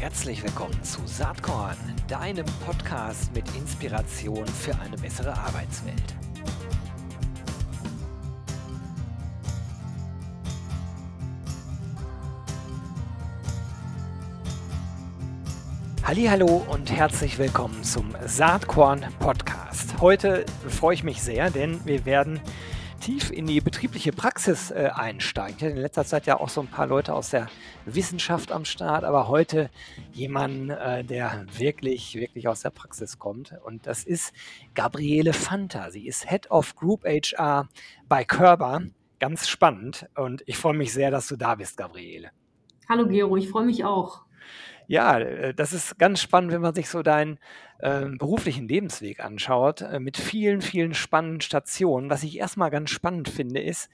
Herzlich willkommen zu Saatkorn, deinem Podcast mit Inspiration für eine bessere Arbeitswelt. Hallo und herzlich willkommen zum Saatkorn Podcast. Heute freue ich mich sehr, denn wir werden tief in die betriebliche Praxis äh, einsteigen. Ich hatte in letzter Zeit ja auch so ein paar Leute aus der Wissenschaft am Start, aber heute jemand, äh, der wirklich, wirklich aus der Praxis kommt. Und das ist Gabriele Fanta. Sie ist Head of Group HR bei Körber. Ganz spannend. Und ich freue mich sehr, dass du da bist, Gabriele. Hallo Gero, ich freue mich auch. Ja, äh, das ist ganz spannend, wenn man sich so deinen äh, beruflichen Lebensweg anschaut, äh, mit vielen, vielen spannenden Stationen. Was ich erstmal ganz spannend finde, ist,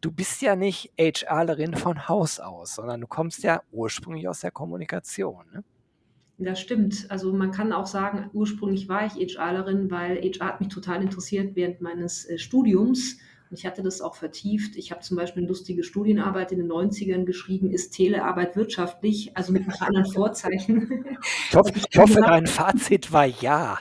du bist ja nicht HRlerin von Haus aus, sondern du kommst ja ursprünglich aus der Kommunikation. Ne? Das stimmt. Also man kann auch sagen, ursprünglich war ich HRlerin, weil HR hat mich total interessiert während meines äh, Studiums ich hatte das auch vertieft. Ich habe zum Beispiel eine lustige Studienarbeit in den 90ern geschrieben, ist Telearbeit wirtschaftlich, also mit ein paar anderen Vorzeichen. Ich hoffe, ich hoffe dein Fazit war ja.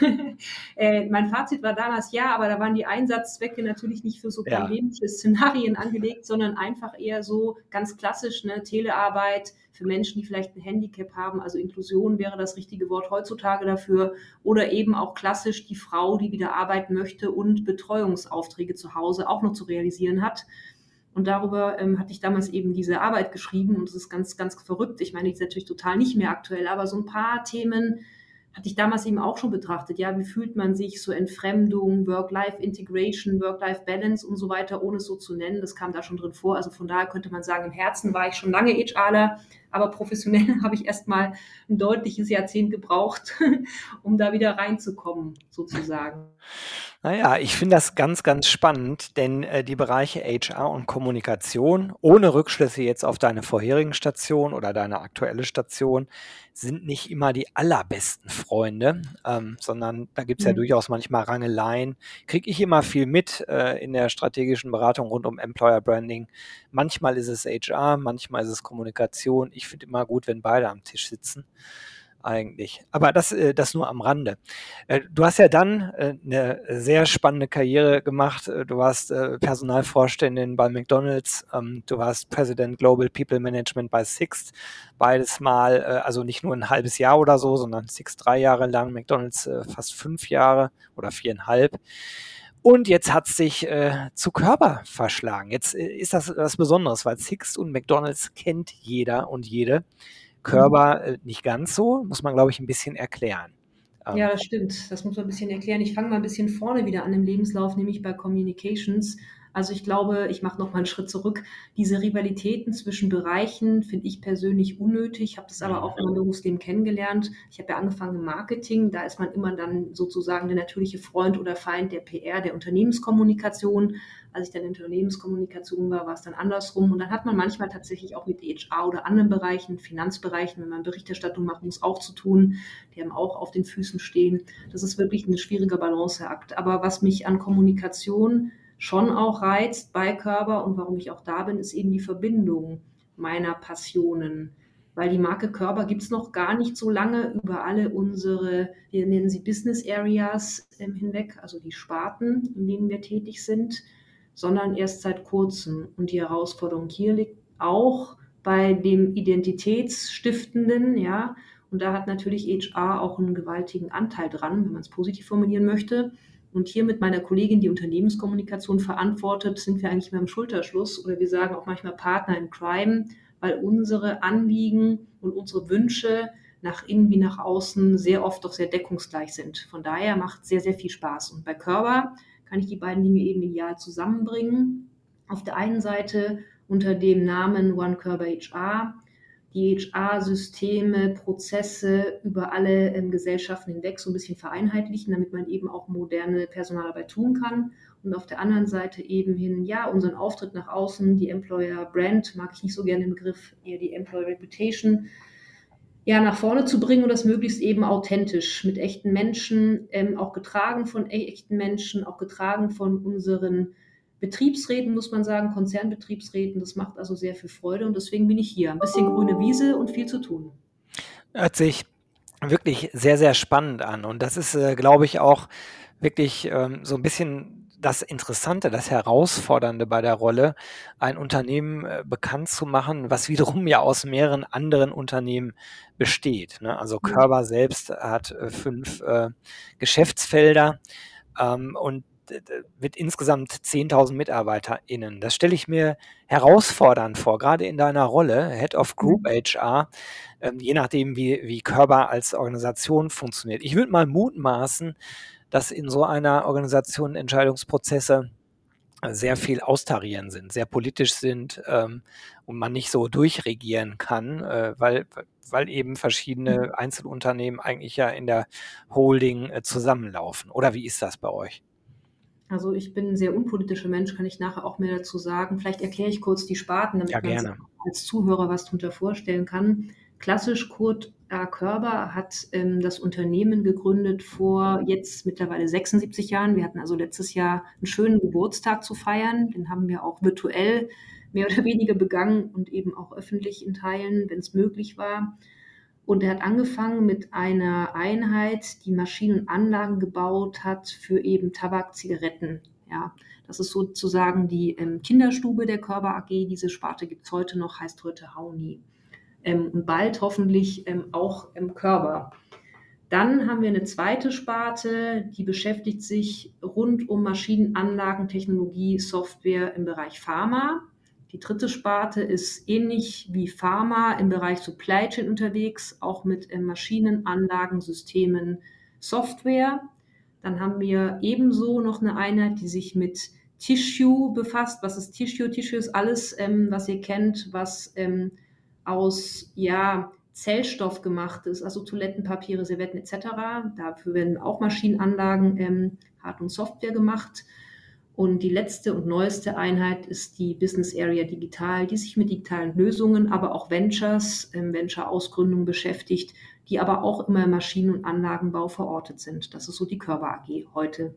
äh, mein Fazit war damals ja, aber da waren die Einsatzzwecke natürlich nicht für so pandemische ja. Szenarien angelegt, sondern einfach eher so ganz klassisch, ne, Telearbeit, für Menschen, die vielleicht ein Handicap haben. Also Inklusion wäre das richtige Wort heutzutage dafür. Oder eben auch klassisch die Frau, die wieder arbeiten möchte und Betreuungsaufträge zu Hause auch noch zu realisieren hat. Und darüber ähm, hatte ich damals eben diese Arbeit geschrieben und es ist ganz, ganz verrückt. Ich meine, die ist natürlich total nicht mehr aktuell, aber so ein paar Themen hatte ich damals eben auch schon betrachtet. Ja, wie fühlt man sich so Entfremdung, Work-Life-Integration, Work-Life-Balance und so weiter, ohne es so zu nennen. Das kam da schon drin vor. Also von daher könnte man sagen, im Herzen war ich schon lange HRler, aber professionell habe ich erst mal ein deutliches Jahrzehnt gebraucht, um da wieder reinzukommen, sozusagen. Naja, ich finde das ganz, ganz spannend, denn äh, die Bereiche HR und Kommunikation, ohne Rückschlüsse jetzt auf deine vorherigen Station oder deine aktuelle Station, sind nicht immer die allerbesten Freunde, ähm, sondern da gibt es ja mhm. durchaus manchmal Rangeleien. Kriege ich immer viel mit äh, in der strategischen Beratung rund um Employer Branding. Manchmal ist es HR, manchmal ist es Kommunikation. Ich finde immer gut, wenn beide am Tisch sitzen eigentlich. Aber das, äh, das nur am Rande. Äh, du hast ja dann äh, eine sehr spannende Karriere gemacht. Du warst Personalvorständin bei McDonald's, ähm, du warst President Global People Management bei Sixt. Beides mal, also nicht nur ein halbes Jahr oder so, sondern Sixt drei Jahre lang, McDonald's fast fünf Jahre oder viereinhalb. Und jetzt hat sich äh, zu Körper verschlagen. Jetzt äh, ist das was Besonderes, weil Sixt und McDonald's kennt jeder und jede. Körper äh, nicht ganz so, muss man, glaube ich, ein bisschen erklären. Ja, ähm, das stimmt. Das muss man ein bisschen erklären. Ich fange mal ein bisschen vorne wieder an im Lebenslauf, nämlich bei Communications. Also ich glaube, ich mache noch mal einen Schritt zurück. Diese Rivalitäten zwischen Bereichen finde ich persönlich unnötig. Ich habe das aber auch in meinem Berufsleben kennengelernt. Ich habe ja angefangen im Marketing. Da ist man immer dann sozusagen der natürliche Freund oder Feind der PR, der Unternehmenskommunikation. Als ich dann in Unternehmenskommunikation war, war es dann andersrum. Und dann hat man manchmal tatsächlich auch mit HR oder anderen Bereichen, Finanzbereichen, wenn man Berichterstattung macht, muss auch zu tun. Die haben auch auf den Füßen stehen. Das ist wirklich ein schwieriger Balanceakt. Aber was mich an Kommunikation schon auch reizt bei Körper und warum ich auch da bin, ist eben die Verbindung meiner Passionen. Weil die Marke Körper gibt es noch gar nicht so lange über alle unsere, wir nennen sie Business Areas ähm, hinweg, also die Sparten, in denen wir tätig sind, sondern erst seit kurzem. Und die Herausforderung hier liegt auch bei dem Identitätsstiftenden, ja. Und da hat natürlich HR auch einen gewaltigen Anteil dran, wenn man es positiv formulieren möchte. Und hier mit meiner Kollegin, die Unternehmenskommunikation verantwortet, sind wir eigentlich beim Schulterschluss oder wir sagen auch manchmal Partner in Crime, weil unsere Anliegen und unsere Wünsche nach innen wie nach außen sehr oft doch sehr deckungsgleich sind. Von daher macht sehr, sehr viel Spaß. Und bei Körper kann ich die beiden Dinge eben ideal zusammenbringen. Auf der einen Seite unter dem Namen One Körper HR die HR-Systeme, Prozesse über alle ähm, Gesellschaften hinweg so ein bisschen vereinheitlichen, damit man eben auch moderne Personalarbeit tun kann. Und auf der anderen Seite eben hin, ja, unseren Auftritt nach außen, die Employer Brand, mag ich nicht so gerne den Begriff, eher die Employer Reputation, ja, nach vorne zu bringen und das möglichst eben authentisch mit echten Menschen, ähm, auch getragen von e-, echten Menschen, auch getragen von unseren Betriebsräten, muss man sagen, Konzernbetriebsräten. Das macht also sehr viel Freude und deswegen bin ich hier. Ein bisschen grüne Wiese und viel zu tun. Hört sich wirklich sehr, sehr spannend an. Und das ist, äh, glaube ich, auch wirklich ähm, so ein bisschen das Interessante, das Herausfordernde bei der Rolle, ein Unternehmen äh, bekannt zu machen, was wiederum ja aus mehreren anderen Unternehmen besteht. Ne? Also. Körber selbst hat äh, fünf äh, Geschäftsfelder ähm, und mit insgesamt 10.000 MitarbeiterInnen. Das stelle ich mir herausfordernd vor, gerade in deiner Rolle, Head of Group Mhm. HR, ähm, je nachdem, wie, wie Körber als Organisation funktioniert. Ich würde mal mutmaßen, dass in so einer Organisation Entscheidungsprozesse sehr viel austarieren sind, sehr politisch sind ähm, und man nicht so durchregieren kann, äh, weil, weil eben verschiedene Einzelunternehmen eigentlich ja in der Holding äh, zusammenlaufen. Oder wie ist das bei euch? Also ich bin ein sehr unpolitischer Mensch, kann ich nachher auch mehr dazu sagen. Vielleicht erkläre ich kurz die Sparten, damit Ja, man sich als Zuhörer was darunter vorstellen kann. Klassisch Kurt A. Körber hat ähm, das Unternehmen gegründet vor jetzt mittlerweile 76 Jahren. Wir hatten also letztes Jahr einen schönen Geburtstag zu feiern. Den haben wir auch virtuell mehr oder weniger begangen und eben auch öffentlich in Teilen, wenn es möglich war. Und er hat angefangen mit einer Einheit, die Maschinen und Anlagen gebaut hat für eben Tabak, Zigaretten. Ja, das ist sozusagen die ähm, Kinderstube der Körper AG. Diese Sparte gibt es heute noch, heißt heute Hauni. Ähm, und bald hoffentlich ähm, auch im Körper. Dann haben wir eine zweite Sparte, die beschäftigt sich rund um Maschinenanlagen, Technologie, Software im Bereich Pharma. Die dritte Sparte ist ähnlich wie Pharma im Bereich Supply Chain unterwegs, auch mit äh, Maschinenanlagen, Systemen, Software. Dann haben wir ebenso noch eine Einheit, die sich mit Tissue befasst. Was ist Tissue? Tissue ist alles, ähm, was ihr kennt, was ähm, aus ja, Zellstoff gemacht ist, also Toilettenpapiere, Servetten etc. Dafür werden auch Maschinenanlagen, ähm, Hard- und Software gemacht. Und die letzte und neueste Einheit ist die Business Area Digital, die sich mit digitalen Lösungen, aber auch Ventures, ähm, Venture-Ausgründung beschäftigt, die aber auch immer im Maschinen- und Anlagenbau verortet sind. Das ist so die Körper AG heute.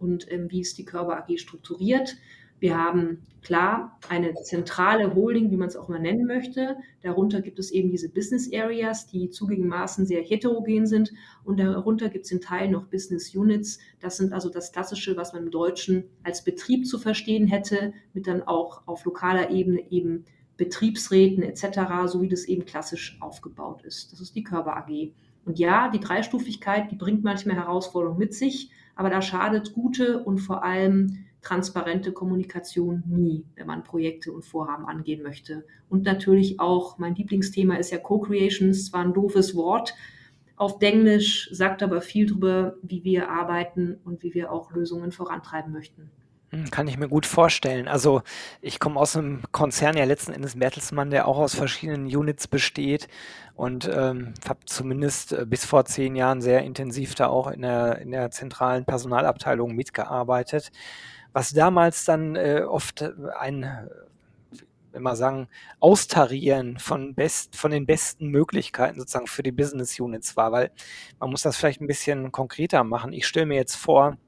Und ähm, wie ist die Körper AG strukturiert? Wir haben klar eine zentrale Holding, wie man es auch mal nennen möchte. Darunter gibt es eben diese Business Areas, die zugegebenermaßen sehr heterogen sind. Und darunter gibt es in Teilen noch Business Units. Das sind also das Klassische, was man im Deutschen als Betrieb zu verstehen hätte, mit dann auch auf lokaler Ebene eben Betriebsräten etc., so wie das eben klassisch aufgebaut ist. Das ist die Körper AG. Und ja, die Dreistufigkeit, die bringt manchmal Herausforderungen mit sich, aber da schadet gute und vor allem transparente Kommunikation nie, wenn man Projekte und Vorhaben angehen möchte. Und natürlich auch, mein Lieblingsthema ist ja Co-Creation, ist zwar ein doofes Wort auf Englisch, sagt aber viel darüber, wie wir arbeiten und wie wir auch Lösungen vorantreiben möchten. Hm, kann ich mir gut vorstellen. Also ich komme aus einem Konzern, ja letzten Endes Bertelsmann, der auch aus verschiedenen Units besteht und ähm, habe zumindest äh, bis vor zehn Jahren sehr intensiv da auch in der, in der zentralen Personalabteilung mitgearbeitet. Was damals dann äh, oft ein, wenn wir sagen, Austarieren von, best, von den besten Möglichkeiten sozusagen für die Business Units war, weil man muss das vielleicht ein bisschen konkreter machen. Ich stelle mir jetzt vor,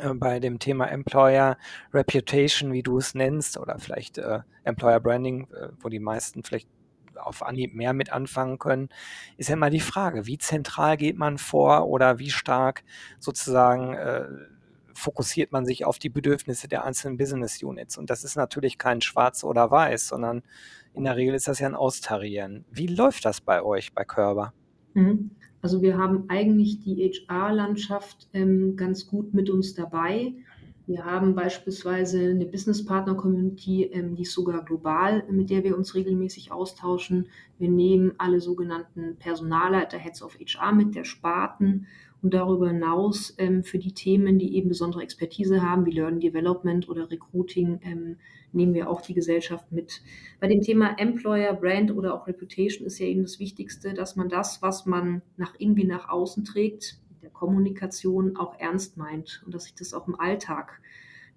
äh, bei dem Thema Employer Reputation, wie du es nennst, oder vielleicht äh, Employer Branding, äh, wo die meisten vielleicht auf Anhieb mehr mit anfangen können, ist ja immer die Frage, wie zentral geht man vor oder wie stark sozusagen äh, fokussiert man sich auf die Bedürfnisse der einzelnen Business Units. Und das ist natürlich kein Schwarz oder Weiß, sondern in der Regel ist das ja ein Austarieren. Wie läuft das bei euch, bei Körber? Mhm. Also wir haben eigentlich die HR-Landschaft ähm, ganz gut mit uns dabei. Wir haben beispielsweise eine Business-Partner-Community, ähm, die ist sogar global, mit der wir uns regelmäßig austauschen. Wir nehmen alle sogenannten Personalleiter, Heads of HR mit der Sparten und darüber hinaus ähm, für die Themen, die eben besondere Expertise haben, wie Learning Development oder Recruiting, ähm, nehmen wir auch die Gesellschaft mit. Bei dem Thema Employer, Brand oder auch Reputation ist ja eben das Wichtigste, dass man das, was man nach irgendwie nach außen trägt, der Kommunikation auch ernst meint und dass sich das auch im Alltag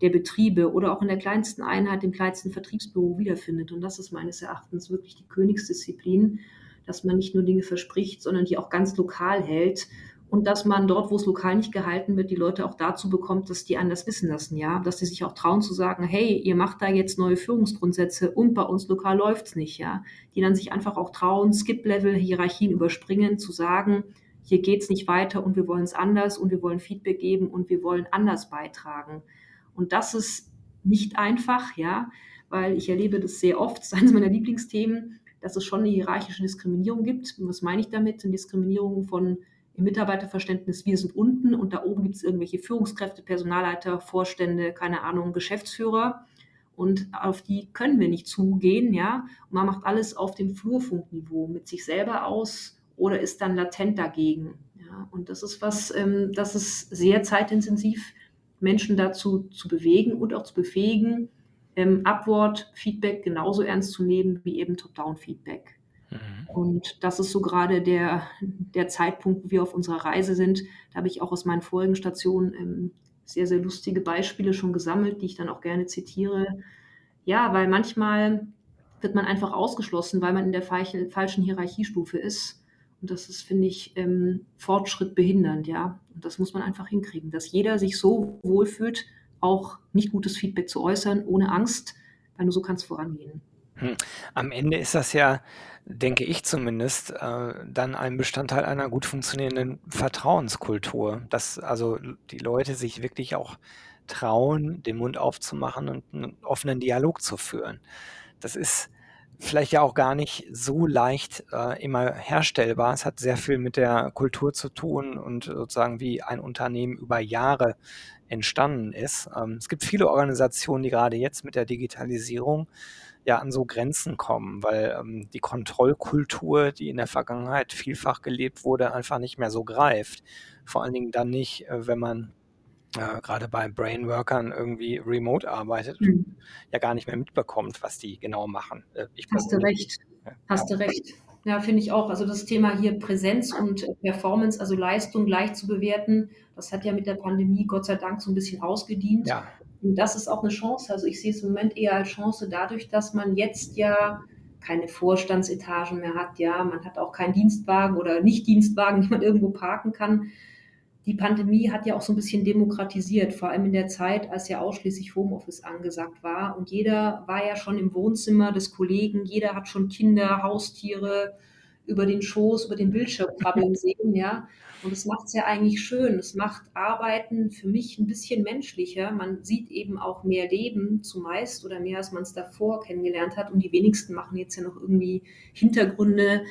der Betriebe oder auch in der kleinsten Einheit, dem kleinsten Vertriebsbüro wiederfindet. Und das ist meines Erachtens wirklich die Königsdisziplin, dass man nicht nur Dinge verspricht, sondern die auch ganz lokal hält. Und dass man dort, wo es lokal nicht gehalten wird, die Leute auch dazu bekommt, dass die anders wissen lassen, ja, dass die sich auch trauen zu sagen, hey, ihr macht da jetzt neue Führungsgrundsätze und bei uns lokal läuft's nicht, ja, die dann sich einfach auch trauen, Skip-Level, Hierarchien überspringen, zu sagen, hier geht's nicht weiter und wir wollen es anders und wir wollen Feedback geben und wir wollen anders beitragen. Und das ist nicht einfach, ja, weil ich erlebe das sehr oft, das ist eines meiner Lieblingsthemen, dass es schon eine hierarchische Diskriminierung gibt. Und was meine ich damit? Eine Diskriminierung von im Mitarbeiterverständnis, wir sind unten und da oben gibt es irgendwelche Führungskräfte, Personalleiter, Vorstände, keine Ahnung, Geschäftsführer. Und auf die können wir nicht zugehen, ja. Und man macht alles auf dem Flurfunkniveau mit sich selber aus oder ist dann latent dagegen. Ja. Und das ist was, ähm, das ist sehr zeitintensiv, Menschen dazu zu bewegen und auch zu befähigen, ähm, Upward-Feedback genauso ernst zu nehmen wie eben Top-Down-Feedback. Mhm. Und das ist so gerade der, der Zeitpunkt, wo wir auf unserer Reise sind. Da habe ich auch aus meinen vorigen Stationen ähm, sehr, sehr lustige Beispiele schon gesammelt, die ich dann auch gerne zitiere. Ja, weil manchmal wird man einfach ausgeschlossen, weil man in der falschen Hierarchiestufe ist. Und das ist, finde ich, ähm, Fortschritt behindernd, ja. Und das muss man einfach hinkriegen, dass jeder sich so wohlfühlt, auch nicht gutes Feedback zu äußern, ohne Angst, weil nur so kann es vorangehen. Am Ende ist das ja, denke ich zumindest, äh, dann ein Bestandteil einer gut funktionierenden Vertrauenskultur, dass also die Leute sich wirklich auch trauen, den Mund aufzumachen und einen offenen Dialog zu führen. Das ist vielleicht ja auch gar nicht so leicht äh, immer herstellbar. Es hat sehr viel mit der Kultur zu tun und sozusagen wie ein Unternehmen über Jahre entstanden ist. Ähm, es gibt viele Organisationen, die gerade jetzt mit der Digitalisierung ja an so Grenzen kommen, weil ähm, die Kontrollkultur, die in der Vergangenheit vielfach gelebt wurde, einfach nicht mehr so greift. Vor allen Dingen dann nicht, äh, wenn man äh, gerade bei Brainworkern irgendwie remote arbeitet, mhm. ja gar nicht mehr mitbekommt, was die genau machen. Äh, Hast du recht. Ja. Hast du recht. Ja, finde ich auch. Also das Thema hier Präsenz und Performance, also Leistung gleich zu bewerten, das hat ja mit der Pandemie Gott sei Dank so ein bisschen ausgedient. Ja. Und das ist auch eine Chance. Also ich sehe es im Moment eher als Chance dadurch, dass man jetzt ja keine Vorstandsetagen mehr hat. Ja, man hat auch keinen Dienstwagen oder Nicht-Dienstwagen, den man irgendwo parken kann. Die Pandemie hat ja auch so ein bisschen demokratisiert, vor allem in der Zeit, als ja ausschließlich Homeoffice angesagt war. Und jeder war ja schon im Wohnzimmer des Kollegen, jeder hat schon Kinder, Haustiere über den Schoß, über den Bildschirm krabbeln sehen, ja. Und es macht es ja eigentlich schön. Es macht Arbeiten für mich ein bisschen menschlicher. Man sieht eben auch mehr Leben zumeist oder mehr, als man es davor kennengelernt hat. Und die wenigsten machen jetzt ja noch irgendwie Hintergründe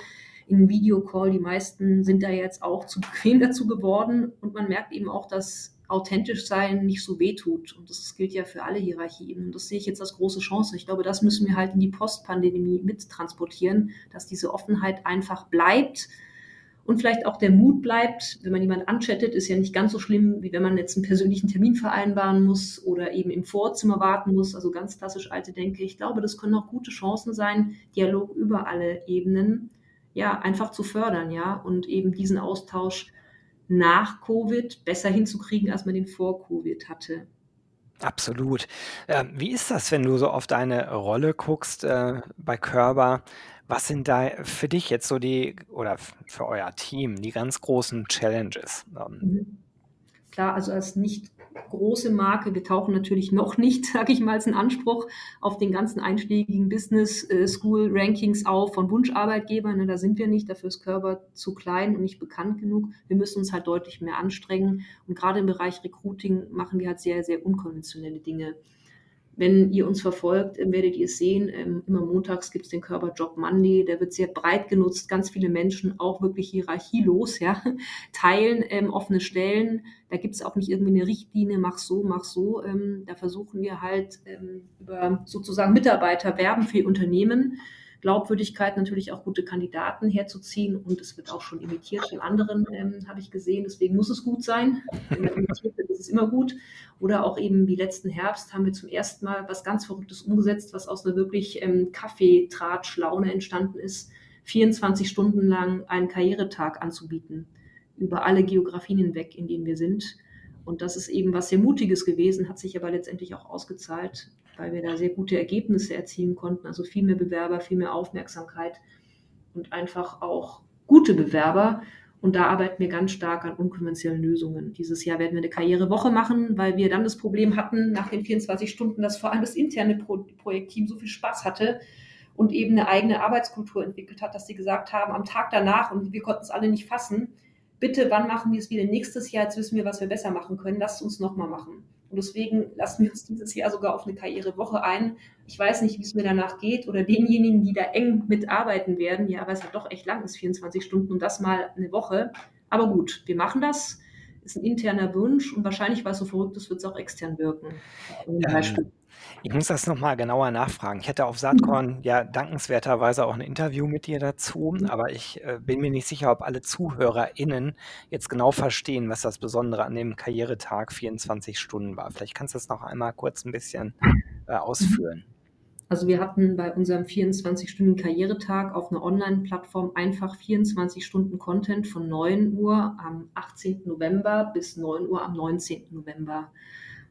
in Videocall. Die meisten sind da jetzt auch zu bequem dazu geworden. Und man merkt eben auch, dass authentisch sein nicht so weh tut. Und das gilt ja für alle Hierarchien. Und das sehe ich jetzt als große Chance. Ich glaube, das müssen wir halt in die Postpandemie mittransportieren, dass diese Offenheit einfach bleibt und vielleicht auch der Mut bleibt, wenn man jemanden anchattet, ist ja nicht ganz so schlimm, wie wenn man jetzt einen persönlichen Termin vereinbaren muss oder eben im Vorzimmer warten muss, also ganz klassisch alte Denke. Ich glaube, das können auch gute Chancen sein, Dialog über alle Ebenen, ja, einfach zu fördern, ja, und eben diesen Austausch nach Covid besser hinzukriegen, als man den vor Covid hatte. Absolut. Ähm, wie ist das, wenn du so auf deine Rolle guckst äh, bei Körber? Was sind da für dich jetzt so die oder für euer Team die ganz großen Challenges? Ähm, mhm. Klar, also als nicht große Marke, wir tauchen natürlich noch nicht, sage ich mal, als einen Anspruch auf den ganzen einschlägigen Business äh, School Rankings auf von Wunscharbeitgebern. Ne, da sind wir nicht, dafür ist Körper zu klein und nicht bekannt genug. Wir müssen uns halt deutlich mehr anstrengen. Und gerade im Bereich Recruiting machen wir halt sehr, sehr unkonventionelle Dinge. Wenn ihr uns verfolgt, ähm, werdet ihr es sehen. Ähm, immer montags gibt es den Körper Job Monday. Der wird sehr breit genutzt. Ganz viele Menschen, auch wirklich hierarchielos, ja, teilen ähm, offene Stellen. Da gibt es auch nicht irgendwie eine Richtlinie, mach so, mach so. Ähm, da versuchen wir halt ähm, über sozusagen Mitarbeiter werben für Unternehmen Glaubwürdigkeit natürlich auch gute Kandidaten herzuziehen und es wird auch schon imitiert von anderen, ähm, habe ich gesehen. Deswegen muss es gut sein. Wenn man imitiert wird, ist es immer gut. Oder auch eben wie letzten Herbst haben wir zum ersten Mal was ganz Verrücktes umgesetzt, was aus einer wirklich ähm, Kaffeetratsch-Laune entstanden ist, 24 Stunden lang einen Karrieretag anzubieten über alle Geografien hinweg, in denen wir sind. Und das ist eben was sehr Mutiges gewesen, hat sich aber letztendlich auch ausgezahlt weil wir da sehr gute Ergebnisse erzielen konnten. Also viel mehr Bewerber, viel mehr Aufmerksamkeit und einfach auch gute Bewerber. Und da arbeiten wir ganz stark an unkonventionellen Lösungen. Dieses Jahr werden wir eine Karrierewoche machen, weil wir dann das Problem hatten, nach den 24 Stunden, dass vor allem das interne Pro Projektteam so viel Spaß hatte und eben eine eigene Arbeitskultur entwickelt hat, dass sie gesagt haben, am Tag danach, und wir konnten es alle nicht fassen, bitte, wann machen wir es wieder nächstes Jahr? Jetzt wissen wir, was wir besser machen können. Lasst uns nochmal machen. Und deswegen lassen wir uns dieses Jahr sogar auf eine Karrierewoche ein. Ich weiß nicht, wie es mir danach geht oder denjenigen, die da eng mitarbeiten werden. Ja, weil es halt doch echt lang ist, 24 Stunden und das mal eine Woche. Aber gut, wir machen das. Ist ein interner Wunsch und wahrscheinlich, weil es so verrückt ist, wird es auch extern wirken. Ähm, ich muss das nochmal genauer nachfragen. Ich hatte auf Saatkorn ja dankenswerterweise auch ein Interview mit dir dazu, mhm. aber ich äh, bin mir nicht sicher, ob alle ZuhörerInnen jetzt genau verstehen, was das Besondere an dem Karrieretag 24 Stunden war. Vielleicht kannst du das noch einmal kurz ein bisschen äh, ausführen. Also wir hatten bei unserem 24-Stunden-Karrieretag auf einer Online-Plattform einfach 24 Stunden Content von 9 Uhr am 18. November bis 9 Uhr am 19. November.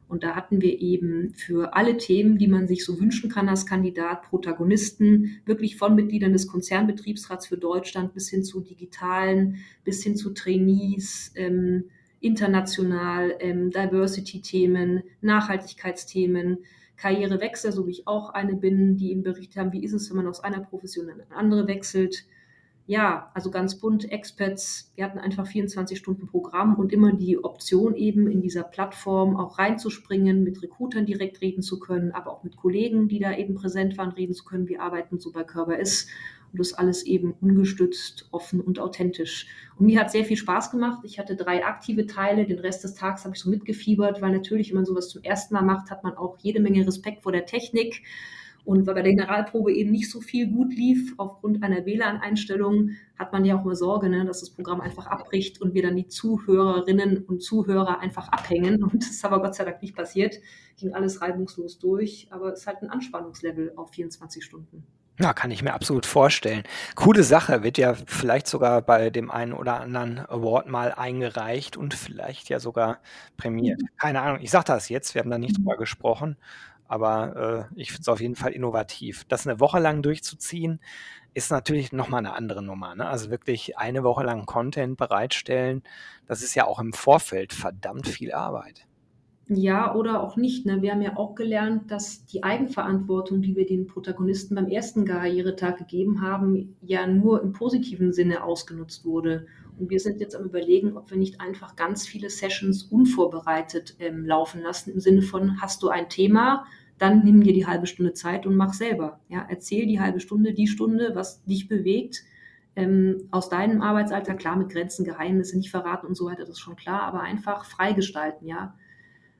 Und da hatten wir eben für alle Themen, die man sich so wünschen kann als Kandidat, Protagonisten, wirklich von Mitgliedern des Konzernbetriebsrats für Deutschland bis hin zu digitalen, bis hin zu Trainees, ähm, international, ähm, Diversity-Themen, Nachhaltigkeitsthemen, Karrierewechsel, so wie ich auch eine bin, die eben berichtet haben, wie ist es, wenn man aus einer Profession in eine andere wechselt, ja, also ganz bunt, Experts, wir hatten einfach 24 Stunden Programm und immer die Option eben in dieser Plattform auch reinzuspringen, mit Recruitern direkt reden zu können, aber auch mit Kollegen, die da eben präsent waren, reden zu können. Wir arbeiten so bei Körper ist und das alles eben ungestützt, offen und authentisch. Und mir hat sehr viel Spaß gemacht. Ich hatte drei aktive Teile, den Rest des Tages habe ich so mitgefiebert, weil natürlich, wenn man sowas zum ersten Mal macht, hat man auch jede Menge Respekt vor der Technik und weil bei der Generalprobe eben nicht so viel gut lief, aufgrund einer WLAN-Einstellung, hat man ja auch immer Sorge, ne, dass das Programm einfach abbricht und wir dann die Zuhörerinnen und Zuhörer einfach abhängen. Und das ist aber Gott sei Dank nicht passiert. Ging alles reibungslos durch, aber es ist halt ein Anspannungslevel auf 24 Stunden. Ja, kann ich mir absolut vorstellen. Coole Sache, wird ja vielleicht sogar bei dem einen oder anderen Award mal eingereicht und vielleicht ja sogar prämiert. Mhm. Keine Ahnung, ich sage das jetzt, wir haben da nicht mhm. drüber gesprochen. Aber äh, ich finde es auf jeden Fall innovativ. Das eine Woche lang durchzuziehen, ist natürlich nochmal eine andere Nummer. Ne? Also wirklich eine Woche lang Content bereitstellen, das ist ja auch im Vorfeld verdammt viel Arbeit. Ja, oder auch nicht. Ne? Wir haben ja auch gelernt, dass die Eigenverantwortung, die wir den Protagonisten beim ersten Karrieretag gegeben haben, ja nur im positiven Sinne ausgenutzt wurde. Und wir sind jetzt am Überlegen, ob wir nicht einfach ganz viele Sessions unvorbereitet ähm, laufen lassen, im Sinne von, hast du ein Thema, dann nimm dir die halbe Stunde Zeit und mach selber. Ja, erzähl die halbe Stunde, die Stunde, was dich bewegt, ähm, aus deinem Arbeitsalter, klar mit Grenzen, Geheimnisse nicht verraten und so weiter, das ist schon klar, aber einfach freigestalten, ja.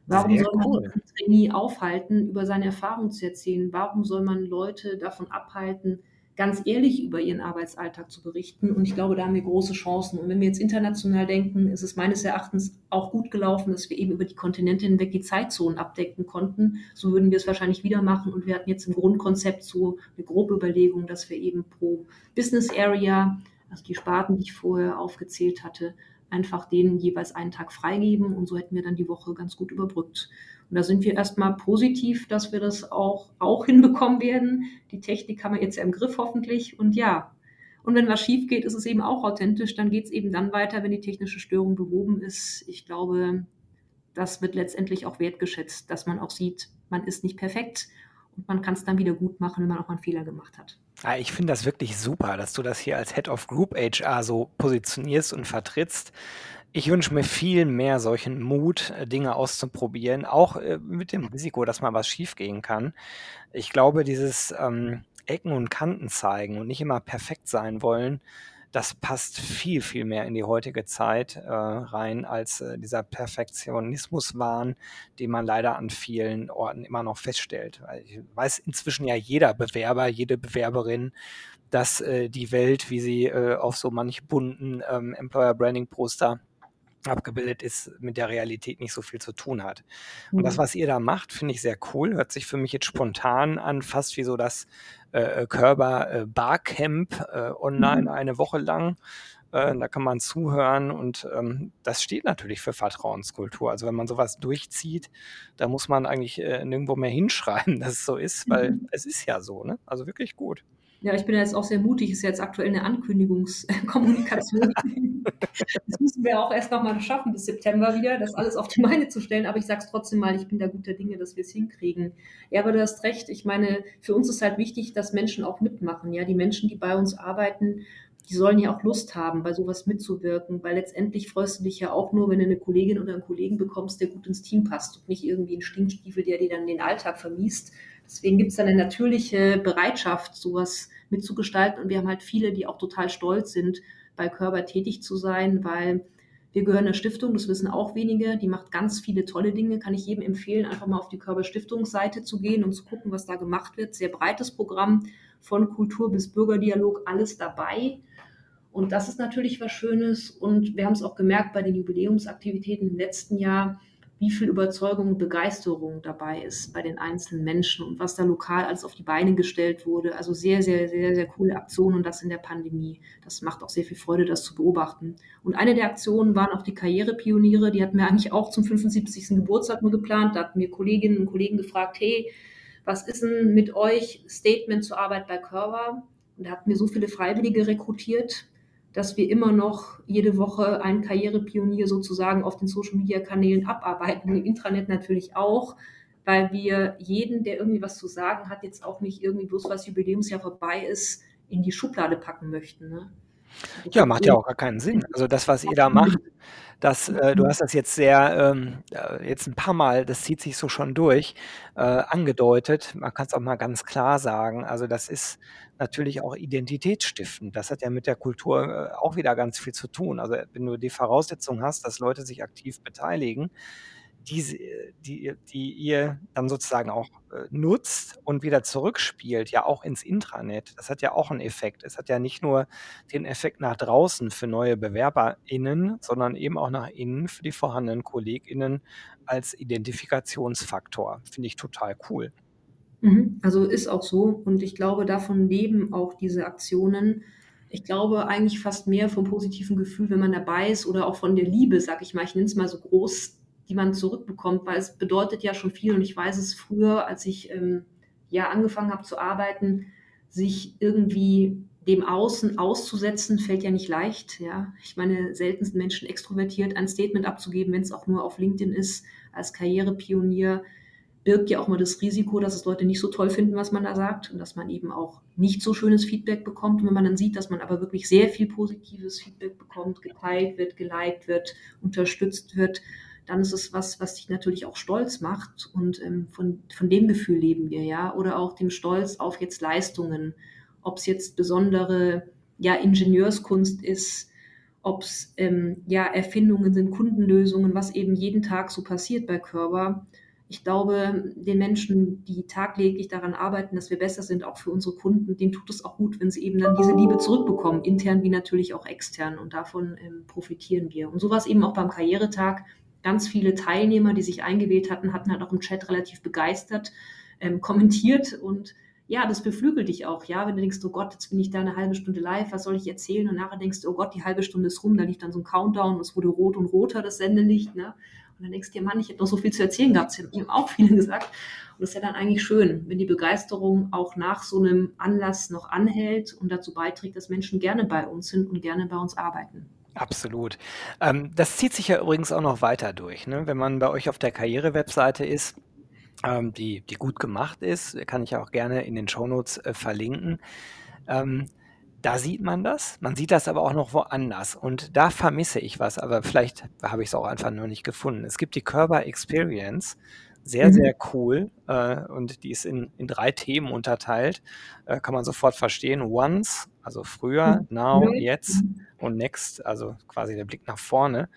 Warum Sehr soll man cool. einen Trainee aufhalten, über seine Erfahrung zu erzählen? Warum soll man Leute davon abhalten, ganz ehrlich über ihren Arbeitsalltag zu berichten. Und ich glaube, da haben wir große Chancen. Und wenn wir jetzt international denken, ist es meines Erachtens auch gut gelaufen, dass wir eben über die Kontinente hinweg die Zeitzonen abdecken konnten. So würden wir es wahrscheinlich wieder machen. Und wir hatten jetzt im Grundkonzept so eine grobe Überlegung, dass wir eben pro Business Area, also die Sparten, die ich vorher aufgezählt hatte, einfach denen jeweils einen Tag freigeben. Und so hätten wir dann die Woche ganz gut überbrückt. Und da sind wir erstmal positiv, dass wir das auch, auch hinbekommen werden. Die Technik haben wir jetzt ja im Griff hoffentlich. Und ja, und wenn was schief geht, ist es eben auch authentisch. Dann geht es eben dann weiter, wenn die technische Störung behoben ist. Ich glaube, das wird letztendlich auch wertgeschätzt, dass man auch sieht, man ist nicht perfekt und man kann es dann wieder gut machen, wenn man auch mal einen Fehler gemacht hat. Ja, ich finde das wirklich super, dass du das hier als Head of Group HR so positionierst und vertrittst. Ich wünsche mir viel mehr solchen Mut, äh, Dinge auszuprobieren, auch äh, mit dem Risiko, dass mal was schiefgehen kann. Ich glaube, dieses ähm, Ecken und Kanten zeigen und nicht immer perfekt sein wollen, das passt viel, viel mehr in die heutige Zeit äh, rein als äh, dieser Perfektionismuswahn, den man leider an vielen Orten immer noch feststellt. Weil ich weiß inzwischen ja jeder Bewerber, jede Bewerberin, dass äh, die Welt, wie sie äh, auf so manch bunten ähm, Employer Branding Poster abgebildet ist, mit der Realität nicht so viel zu tun hat. Und das, mhm. was ihr da macht, finde ich sehr cool. Hört sich für mich jetzt spontan an, fast wie so das äh, äh Körper äh, Barcamp äh, online mhm. eine Woche lang. Äh, da kann man zuhören und ähm, das steht natürlich für Vertrauenskultur. Also wenn man sowas durchzieht, da muss man eigentlich äh, nirgendwo mehr hinschreiben, dass es so ist, weil Mhm. es ist ja so, ne? Also wirklich gut. Ja, ich bin ja jetzt auch sehr mutig. Ist ja jetzt aktuell eine Ankündigungskommunikation. Das müssen wir auch erst noch mal schaffen bis September wieder, das alles auf die Beine zu stellen. Aber ich sage es trotzdem mal, ich bin da guter Dinge, dass wir es hinkriegen. Ja, aber du hast recht. Ich meine, für uns ist halt wichtig, dass Menschen auch mitmachen. Ja, die Menschen, die bei uns arbeiten, die sollen ja auch Lust haben, bei sowas mitzuwirken, weil letztendlich freust du dich ja auch nur, wenn du eine Kollegin oder einen Kollegen bekommst, der gut ins Team passt und nicht irgendwie einen Stinkstiefel, der dir dann den Alltag vermiest. Deswegen gibt es dann eine natürliche Bereitschaft, sowas mitzugestalten. Und wir haben halt viele, die auch total stolz sind, bei Körper tätig zu sein, weil wir gehören der Stiftung, das wissen auch wenige, die macht ganz viele tolle Dinge, kann ich jedem empfehlen, einfach mal auf die Körperstiftungsseite zu gehen und zu gucken, was da gemacht wird. Sehr breites Programm, von Kultur bis Bürgerdialog, alles dabei. Und das ist natürlich was Schönes. Und wir haben es auch gemerkt bei den Jubiläumsaktivitäten im letzten Jahr, wie viel Überzeugung und Begeisterung dabei ist bei den einzelnen Menschen und was da lokal alles auf die Beine gestellt wurde. Also sehr, sehr, sehr, sehr coole Aktionen und das in der Pandemie. Das macht auch sehr viel Freude, das zu beobachten. Und eine der Aktionen waren auch die Karrierepioniere. Die hatten wir eigentlich auch zum 75. Geburtstag nur geplant. Da hatten mir Kolleginnen und Kollegen gefragt, hey, was ist denn mit euch Statement zur Arbeit bei Körper? Und da hatten wir so viele Freiwillige rekrutiert, dass wir immer noch jede Woche einen Karrierepionier sozusagen auf den Social-Media-Kanälen abarbeiten, im Intranet natürlich auch, weil wir jeden, der irgendwie was zu sagen hat, jetzt auch nicht irgendwie bloß was Jubiläumsjahr vorbei ist, in die Schublade packen möchten. Ne? Ja, macht ja auch gar keinen Sinn. Also das, was ihr da macht, das, äh, du hast das jetzt sehr, ähm, äh, jetzt ein paar Mal, das zieht sich so schon durch, äh, angedeutet. Man kann es auch mal ganz klar sagen. Also das ist natürlich auch identitätsstiftend. Das hat ja mit der Kultur äh, auch wieder ganz viel zu tun. Also wenn du die Voraussetzung hast, dass Leute sich aktiv beteiligen, die, die, die ihr dann sozusagen auch äh, nutzt und wieder zurückspielt, ja auch ins Intranet. Das hat ja auch einen Effekt. Es hat ja nicht nur den Effekt nach draußen für neue BewerberInnen, sondern eben auch nach innen für die vorhandenen KollegInnen als Identifikationsfaktor. Finde ich total cool. Mhm. Also ist auch so. Und ich glaube, davon leben auch diese Aktionen. Ich glaube eigentlich fast mehr vom positiven Gefühl, wenn man dabei ist oder auch von der Liebe, sag ich mal. Ich nenne es mal so groß, die man zurückbekommt, weil es bedeutet ja schon viel. Und ich weiß es früher, als ich ähm, ja angefangen habe zu arbeiten, sich irgendwie dem Außen auszusetzen, fällt ja nicht leicht. Ja, ich meine, selten sind Menschen extrovertiert, ein Statement abzugeben, wenn es auch nur auf LinkedIn ist, als Karrierepionier birgt ja auch mal das Risiko, dass es Leute nicht so toll finden, was man da sagt und dass man eben auch nicht so schönes Feedback bekommt. Und wenn man dann sieht, dass man aber wirklich sehr viel positives Feedback bekommt, geteilt wird, geliked wird, unterstützt wird, dann ist es was, was dich natürlich auch stolz macht. Und ähm, von, von dem Gefühl leben wir, ja. Oder auch dem Stolz auf jetzt Leistungen. Ob es jetzt besondere ja, Ingenieurskunst ist, ob es ähm, ja, Erfindungen sind, Kundenlösungen, was eben jeden Tag so passiert bei Körper. Ich glaube, den Menschen, die tagtäglich daran arbeiten, dass wir besser sind, auch für unsere Kunden, denen tut es auch gut, wenn sie eben dann diese Liebe zurückbekommen, intern wie natürlich auch extern. Und davon ähm, profitieren wir. Und so war eben auch beim Karrieretag ganz viele Teilnehmer, die sich eingewählt hatten, hatten halt auch im Chat relativ begeistert ähm, kommentiert und ja, das beflügelt dich auch, ja, wenn du denkst, oh Gott, jetzt bin ich da eine halbe Stunde live, was soll ich erzählen? Und nachher denkst du, oh Gott, die halbe Stunde ist rum, da lief dann so ein Countdown, es wurde rot und roter, das Sendelicht, ne? Und dann denkst du dir, Mann, ich hätte noch so viel zu erzählen gehabt, das haben auch viele gesagt. Und das ist ja dann eigentlich schön, wenn die Begeisterung auch nach so einem Anlass noch anhält und dazu beiträgt, dass Menschen gerne bei uns sind und gerne bei uns arbeiten. Absolut. Ähm, das zieht sich ja übrigens auch noch weiter durch. Ne? Wenn man bei euch auf der Karriere-Webseite ist, ähm, die, die gut gemacht ist, kann ich auch gerne in den Shownotes äh, verlinken. Ähm, da sieht man das. Man sieht das aber auch noch woanders. Und da vermisse ich was, aber vielleicht habe ich es auch einfach nur nicht gefunden. Es gibt die Körper Experience. Sehr, Mhm. sehr cool. Äh, und die ist in, in drei Themen unterteilt. Äh, kann man sofort verstehen. Once, also früher, Mhm. now, jetzt und next, also quasi der Blick nach vorne.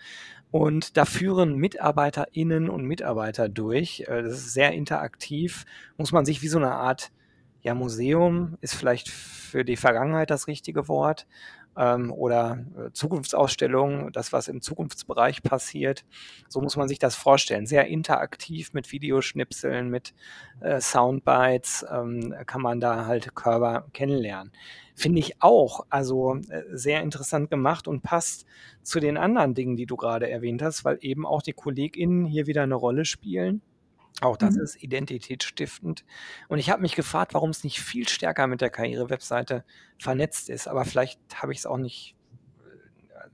Und da führen MitarbeiterInnen und Mitarbeiter durch. Äh, Das ist sehr interaktiv. Muss man sich wie so eine Art, ja, Museum ist vielleicht für die Vergangenheit das richtige Wort. ähm, oder äh, Zukunftsausstellungen, das, was im Zukunftsbereich passiert. So muss man sich das vorstellen. Sehr interaktiv mit Videoschnipseln, mit äh, Soundbites ähm, kann man da halt Körper kennenlernen. Finde ich auch, also äh, sehr interessant gemacht und passt zu den anderen Dingen, die du gerade erwähnt hast, weil eben auch die KollegInnen hier wieder eine Rolle spielen. Auch das Mhm. ist identitätsstiftend. Und ich habe mich gefragt, warum es nicht viel stärker mit der Karriere-Webseite vernetzt ist. Aber vielleicht habe ich es auch nicht,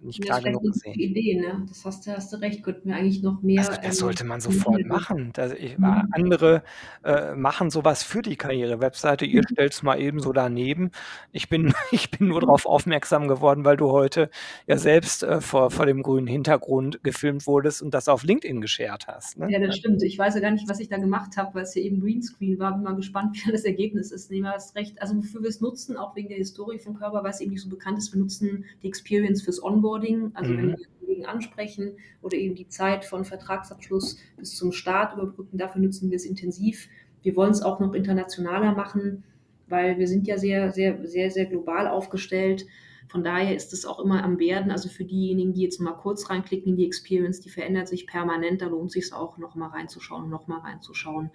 nicht Das klar genug eine gute gesehen. Idee, ne? Das hast du hast du recht, könnten wir eigentlich noch Also, mehr, das ähm, sollte man sofort machen. Das ich Mhm. andere, äh, machen so was für die Karriere-Webseite. Ihr Mhm. stellt's mal eben so daneben. Ich bin ich bin nur Mhm. drauf aufmerksam geworden, weil du heute ja selbst, äh, vor vor dem grünen Hintergrund gefilmt wurdest und das auf LinkedIn geshared hast, ne? Ja, das stimmt. Ich weiß ja gar nicht, was ich da gemacht habe, weil's ja eben Greenscreen war. Bin mal gespannt, wie das Ergebnis ist. Ne, du hast recht. Also, wofür wir's nutzen, auch wegen der Historie von Körber, weil's eben nicht so bekannt ist, wir nutzen die Experience fürs Onboarding. Also, wenn Mhm. wir Kollegen ansprechen oder eben die Zeit von Vertragsabschluss bis zum Start überbrücken, dafür nutzen wir es intensiv. Wir wollen's auch noch internationaler machen, weil wir sind ja sehr, sehr, sehr, sehr global aufgestellt. Von daher ist es auch immer am Werden. Also, für diejenigen, die jetzt mal kurz reinklicken in die Experience, die verändert sich permanent. Da lohnt sich's auch, noch mal reinzuschauen und noch mal reinzuschauen.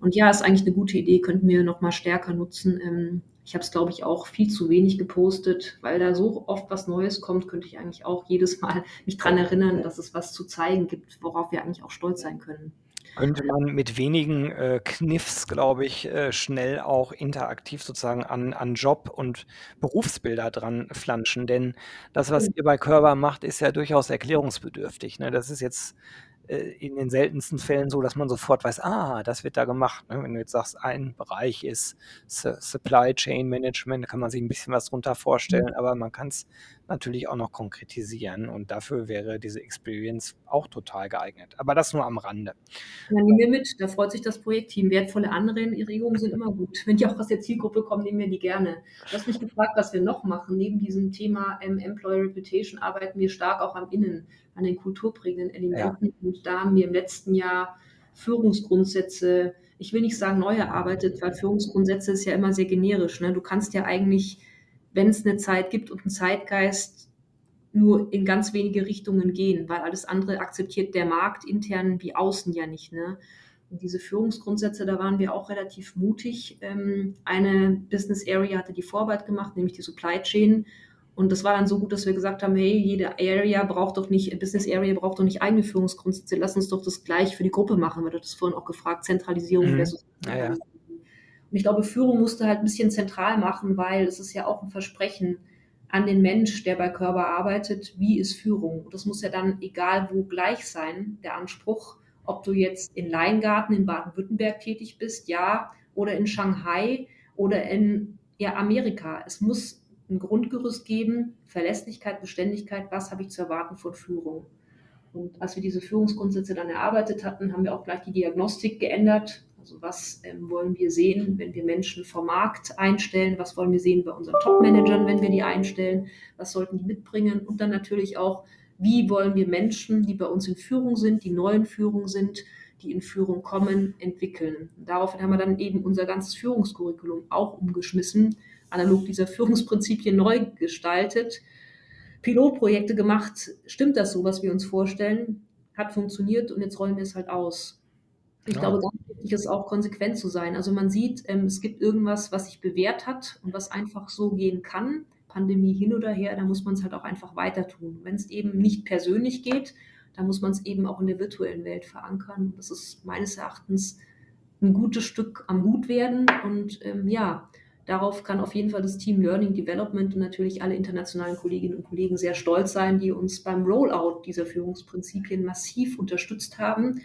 Und ja, ist eigentlich 'ne gute Idee, könnten wir noch mal stärker nutzen. Ich habe es, glaube ich, auch viel zu wenig gepostet, weil da so oft was Neues kommt, könnte ich eigentlich auch jedes Mal mich dran erinnern, dass es was zu zeigen gibt, worauf wir eigentlich auch stolz sein können. Könnte man mit wenigen, äh, Kniffs, glaube ich, äh, schnell auch interaktiv sozusagen an an Job und Berufsbilder dran flanschen. Denn das, was Stimmt. ihr bei Körber macht, ist ja durchaus erklärungsbedürftig, ne? Das ist jetzt, in den seltensten Fällen so, dass man sofort weiß: „Ah, das wird da gemacht“, ne? Wenn du jetzt sagst, ein Bereich ist Su Supply Chain Management, da kann man sich 'n bisschen was drunter Mhm. vorstellen, aber man kann's natürlich auch noch konkretisieren und dafür wäre diese Experience auch total geeignet. Aber das nur am Rande. Ja, nehmen wir mit. Da freut sich das Projektteam. Wertvolle Anregungen sind immer gut. Wenn die auch aus der Zielgruppe kommen, nehmen wir die gerne. Du hast mich gefragt, was wir noch machen. Neben diesem Thema, ähm, Employer Reputation arbeiten wir stark auch am Innen, an den kulturprägenden Ja. Elementen. Und da haben wir im letzten Jahr Führungsgrundsätze ich will nicht sagen, neu erarbeitet, weil Führungsgrundsätze ist ja immer sehr generisch, ne? Du kannst ja eigentlich, wenn's 'ne Zeit gibt und 'n Zeitgeist, nur in ganz wenige Richtungen gehen, weil alles andere akzeptiert der Markt intern wie außen ja nicht, ne? Und diese Führungsgrundsätze, da waren wir auch relativ mutig. Ähm, eine Business Area hatte die Vorarbeit gemacht, nämlich die Supply Chain. Und das war dann so gut, dass wir gesagt haben: „Hey, jede Area braucht doch nicht Business Area braucht doch nicht eigene Führungsgrundsätze. Lass uns doch das gleich für die Gruppe machen.“ Weil du hattest vorhin auch gefragt, Zentralisierung Mhm. versus Ja, ja. Ich glaube, Führung musst du halt 'n bisschen zentral machen, weil es ist ja auch 'n Versprechen an den Mensch, der bei Körber arbeitet: Wie ist Führung? Und das muss ja dann egal wo gleich sein, der Anspruch, ob du jetzt in Leingarten in Baden-Württemberg tätig bist, ja, oder in Shanghai oder in, ja, Amerika. Es muss 'n Grundgerüst geben, Verlässlichkeit, Beständigkeit. Was habe ich zu erwarten von Führung? Und als wir diese Führungsgrundsätze dann erarbeitet hatten, haben wir auch gleich die Diagnostik geändert. Also, was, ähm, wollen wir sehen, wenn wir Menschen vom Markt einstellen? Was wollen wir sehen bei unseren Top-Managern, wenn wir die einstellen? Was sollten die mitbringen? Und dann natürlich auch, wie wollen wir Menschen, die bei uns in Führung sind, die neu in Führung sind, die in Führung kommen, entwickeln? Daraufhin haben wir dann eben unser ganzes Führungscurriculum auch umgeschmissen, analog dieser Führungsprinzipien neu gestaltet, Pilotprojekte gemacht. Stimmt das so, was wir uns vorstellen? Hat funktioniert und jetzt rollen wir es halt aus. Ich Ja. glaube, ganz wichtig ist auch, konsequent zu sein. Also, man sieht, ähm, es gibt irgendwas, was sich bewährt hat und was einfach so gehen kann. Pandemie hin oder her, da muss man's halt auch einfach weiter tun. Wenn's eben nicht persönlich geht, dann muss man's eben auch in der virtuellen Welt verankern. Das ist meines Erachtens 'n gutes Stück am Gutwerden und, ähm, ja, darauf kann auf jeden Fall das Team Learning Development und natürlich alle internationalen Kolleginnen und Kollegen sehr stolz sein, die uns beim Rollout dieser Führungsprinzipien massiv unterstützt haben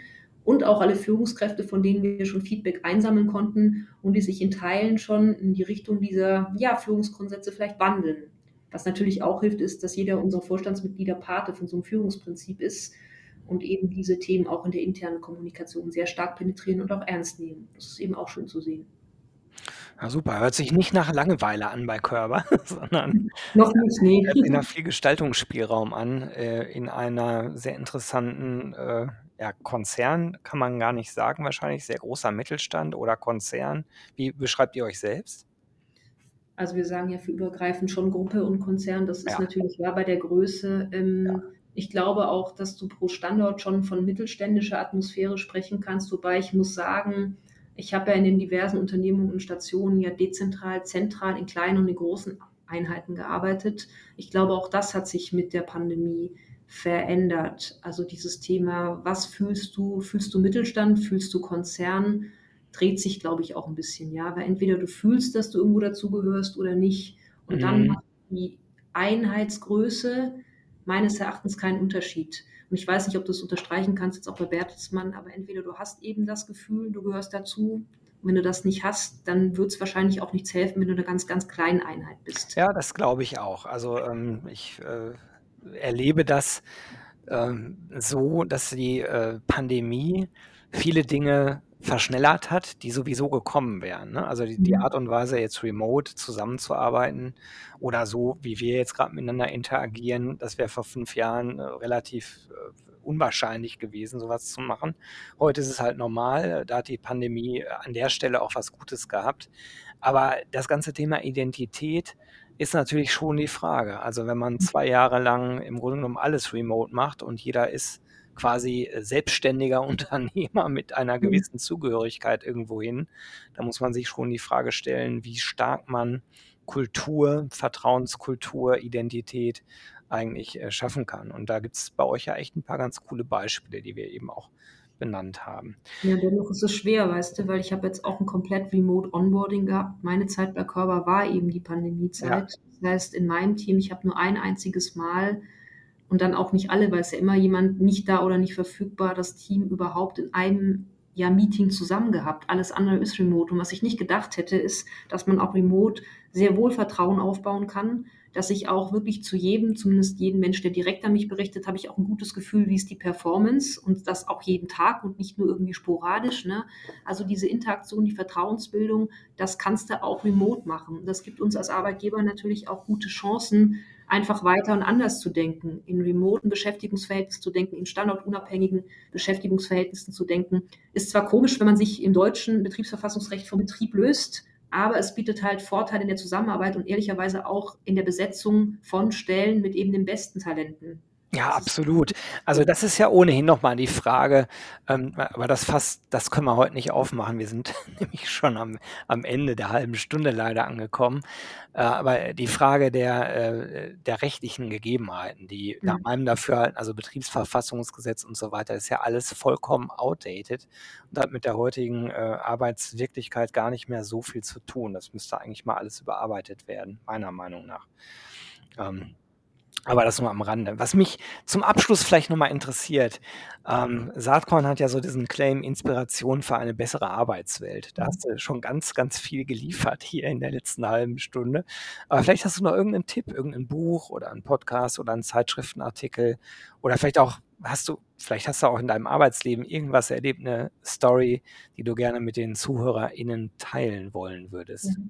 und auch alle Führungskräfte, von denen wir schon Feedback einsammeln konnten und die sich in Teilen schon in die Richtung dieser, ja, Führungsgrundsätze vielleicht wandeln. Was natürlich auch hilft, ist, dass jeder unserer Vorstandsmitglieder Pate von so 'nem Führungsprinzip ist und eben diese Themen auch in der internen Kommunikation sehr stark penetrieren und auch ernst nehmen. Das ist eben auch schön zu sehen. Ja, super. Hört sich nicht nach Langeweile an bei Körber, sondern Noch nicht, ne. hört sich nach viel Gestaltungsspielraum an, äh, in einer sehr interessanten, äh, ja, Konzern kann man gar nicht sagen wahrscheinlich, sehr großer Mittelstand oder Konzern. Wie beschreibt ihr euch selbst? Also wir sagen ja für übergreifend schon Gruppe und Konzern. Das ist Ja. natürlich wahr bei der Größe. Ähm, Ja. Ich glaube auch, dass du pro Standort schon von mittelständischer Atmosphäre sprechen kannst. Wobei ich muss sagen, ich habe ja in den diversen Unternehmungen und Stationen ja dezentral, zentral, in kleinen und in großen Einheiten gearbeitet. Ich glaube, auch das hat sich mit der Pandemie verändert. Also dieses Thema, was fühlst du? Fühlst du Mittelstand? Fühlst du Konzern? Dreht sich, glaube ich, auch ein bisschen, ja. Weil entweder du fühlst, dass du irgendwo dazugehörst oder nicht. Und dann Mhm. macht die Einheitsgröße meines Erachtens keinen Unterschied. Und ich weiß nicht, ob du es unterstreichen kannst, jetzt auch bei Bertelsmann, aber entweder du hast eben das Gefühl, du gehörst dazu. Und wenn du das nicht hast, dann wird es wahrscheinlich auch nichts helfen, wenn du in einer ganz, ganz kleinen Einheit bist. Ja, das glaube ich auch. Also ähm, ich äh, erlebe das ähm, so, dass die äh, Pandemie viele Dinge verschnellert hat, die sowieso gekommen wären. Ne? Also die, die Mhm. Art und Weise, jetzt remote zusammenzuarbeiten oder so, wie wir jetzt gerade miteinander interagieren, das wäre vor fünf Jahren äh, relativ äh, unwahrscheinlich gewesen, sowas zu machen. Heute ist es halt normal. Da hat die Pandemie an der Stelle auch was Gutes gehabt. Aber das ganze Thema Identität ist natürlich schon die Frage. Also wenn man zwei Jahre lang im Grunde genommen alles remote macht und jeder ist quasi äh, selbstständiger Unternehmer mit einer Mhm. gewissen Zugehörigkeit irgendwohin, da muss man sich schon die Frage stellen, wie stark man Kultur, Vertrauenskultur, Identität eigentlich äh, schaffen kann. Und da gibt es bei euch ja echt ein paar ganz coole Beispiele, die wir eben auch benannt haben. Ja, dennoch ist es schwer, weißt du, weil ich habe jetzt auch ein komplett Remote Onboarding gehabt. Meine Zeit bei Körber war eben die Ja, Pandemiezeit. Das heißt, in meinem Team, ich habe nur ein einziges Mal und dann auch nicht alle, weil es ja immer jemand nicht da oder nicht verfügbar, das Team überhaupt in einem ja, Meeting zusammen gehabt. Alles andere ist remote. Und was ich nicht gedacht hätte, ist, dass man auch remote sehr wohl Vertrauen aufbauen kann, dass ich auch wirklich zu jedem, zumindest jeden Mensch, der direkt an mich berichtet, habe ich auch ein gutes Gefühl, wie ist die Performance und das auch jeden Tag und nicht nur irgendwie sporadisch. Ne? Also diese Interaktion, die Vertrauensbildung, das kannst du auch remote machen. Das gibt uns als Arbeitgeber natürlich auch gute Chancen, einfach weiter und anders zu denken, in remoten Beschäftigungsverhältnissen zu denken, in standortunabhängigen Beschäftigungsverhältnissen zu denken. Ist zwar komisch, wenn man sich im deutschen Betriebsverfassungsrecht vom Betrieb löst, aber es bietet halt Vorteile in der Zusammenarbeit und ehrlicherweise auch in der Besetzung von Stellen mit eben den besten Talenten. Ja, absolut. Also das ist ja ohnehin nochmal die Frage, ähm, aber das fast, das können wir heute nicht aufmachen. Wir sind nämlich schon am, am Ende der halben Stunde leider angekommen. Äh, aber die Frage der, äh, der rechtlichen Gegebenheiten, die nach Mhm. meinem Dafürhalten, also Betriebsverfassungsgesetz und so weiter, ist ja alles vollkommen outdated und hat mit der heutigen äh, Arbeitswirklichkeit gar nicht mehr so viel zu tun. Das müsste eigentlich mal alles überarbeitet werden, meiner Meinung nach. Ähm, aber das nur am Rande. Was mich zum Abschluss vielleicht nochmal interessiert, ähm, Saatkorn hat ja so diesen Claim Inspiration für eine bessere Arbeitswelt. Da hast du schon ganz, ganz viel geliefert hier in der letzten halben Stunde. Aber vielleicht hast du noch irgendeinen Tipp, irgendein Buch oder einen Podcast oder einen Zeitschriftenartikel oder vielleicht auch hast du, vielleicht hast du auch in deinem Arbeitsleben irgendwas erlebt, eine Story, die du gerne mit den ZuhörerInnen teilen wollen würdest. Mhm.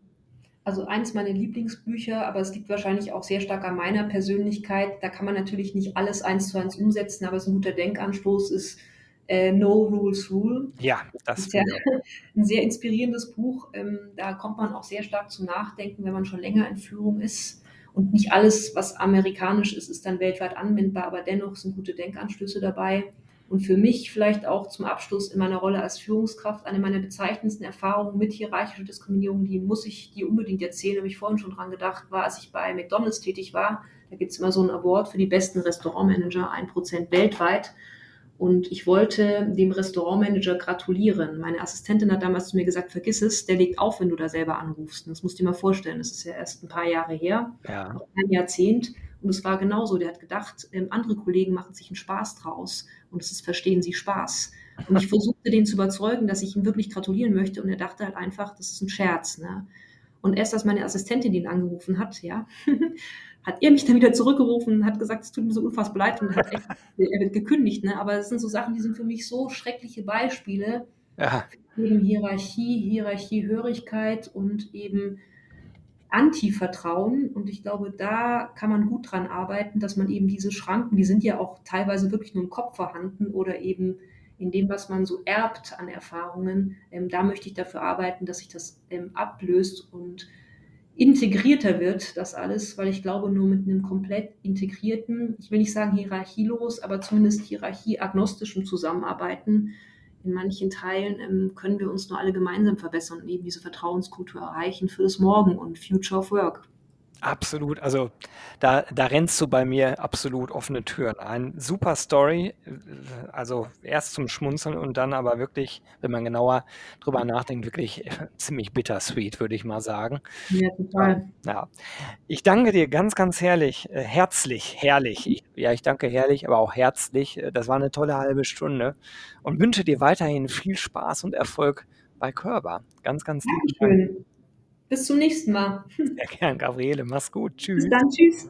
Also eins meiner Lieblingsbücher, aber es liegt wahrscheinlich auch sehr stark an meiner Persönlichkeit. Da kann man natürlich nicht alles eins zu eins umsetzen, aber es ist ein guter Denkanstoß, ist äh, No Rules Rule. Ja, Das das ist ja ein sehr inspirierendes Buch. Ähm, da kommt man auch sehr stark zum Nachdenken, wenn man schon länger in Führung ist. Und nicht alles, was amerikanisch ist, ist dann weltweit anwendbar, aber dennoch sind gute Denkanstöße dabei. Und für mich vielleicht auch zum Abschluss in meiner Rolle als Führungskraft eine meiner bezeichnendsten Erfahrungen mit hierarchischer Diskriminierung, die muss ich dir unbedingt erzählen, habe ich vorhin schon dran gedacht, war, als ich bei McDonalds tätig war. Da gibt es immer so einen Award für die besten Restaurantmanager, ein Prozent weltweit. Und ich wollte dem Restaurantmanager gratulieren. Meine Assistentin hat damals zu mir gesagt, vergiss es, der legt auf, wenn du da selber anrufst. Und das musst du dir mal vorstellen, das ist ja erst ein paar Jahre her, Ja. noch ein Jahrzehnt. Und es war genauso. Der hat gedacht, ähm, andere Kollegen machen sich einen Spaß draus. Und es ist, verstehen Sie Spaß. Und ich versuchte den zu überzeugen, dass ich ihm wirklich gratulieren möchte. Und er dachte halt einfach, das ist ein Scherz. Ne? Und erst als meine Assistentin ihn angerufen hat, ja, hat er mich dann wieder zurückgerufen, hat gesagt, es tut mir so unfassbar leid und hat echt, er wird gekündigt. Ne? Aber das sind so Sachen, die sind für mich so schreckliche Beispiele. Ja. Eben Hierarchie, Hierarchiehörigkeit und eben Antivertrauen. Und ich glaube, da kann man gut dran arbeiten, dass man eben diese Schranken, die sind ja auch teilweise wirklich nur im Kopf vorhanden oder eben in dem, was man so erbt an Erfahrungen, ähm, da möchte ich dafür arbeiten, dass sich das ähm, ablöst und integrierter wird, das alles, weil ich glaube, nur mit einem komplett integrierten, ich will nicht sagen hierarchielos, aber zumindest hierarchieagnostischem Zusammenarbeiten in manchen Teilen ähm, können wir uns nur alle gemeinsam verbessern und eben diese Vertrauenskultur erreichen für das Morgen und Future of Work. Absolut. Also da, da rennst du bei mir absolut offene Türen ein. Super Story. Also erst zum Schmunzeln und dann aber wirklich, wenn man genauer drüber nachdenkt, wirklich ziemlich bittersweet, würde ich mal sagen. Ja, total. Ja. Ich danke dir ganz, ganz herrlich, äh, herzlich, herrlich. Ich, ja, ich danke herrlich, aber auch herzlich. Das war eine tolle halbe Stunde und wünsche dir weiterhin viel Spaß und Erfolg bei Körber. Ganz, ganz lieb. Dankeschön. Bis zum nächsten Mal. Sehr gern, Gabriele. Mach's gut. Tschüss. Bis dann. Tschüss.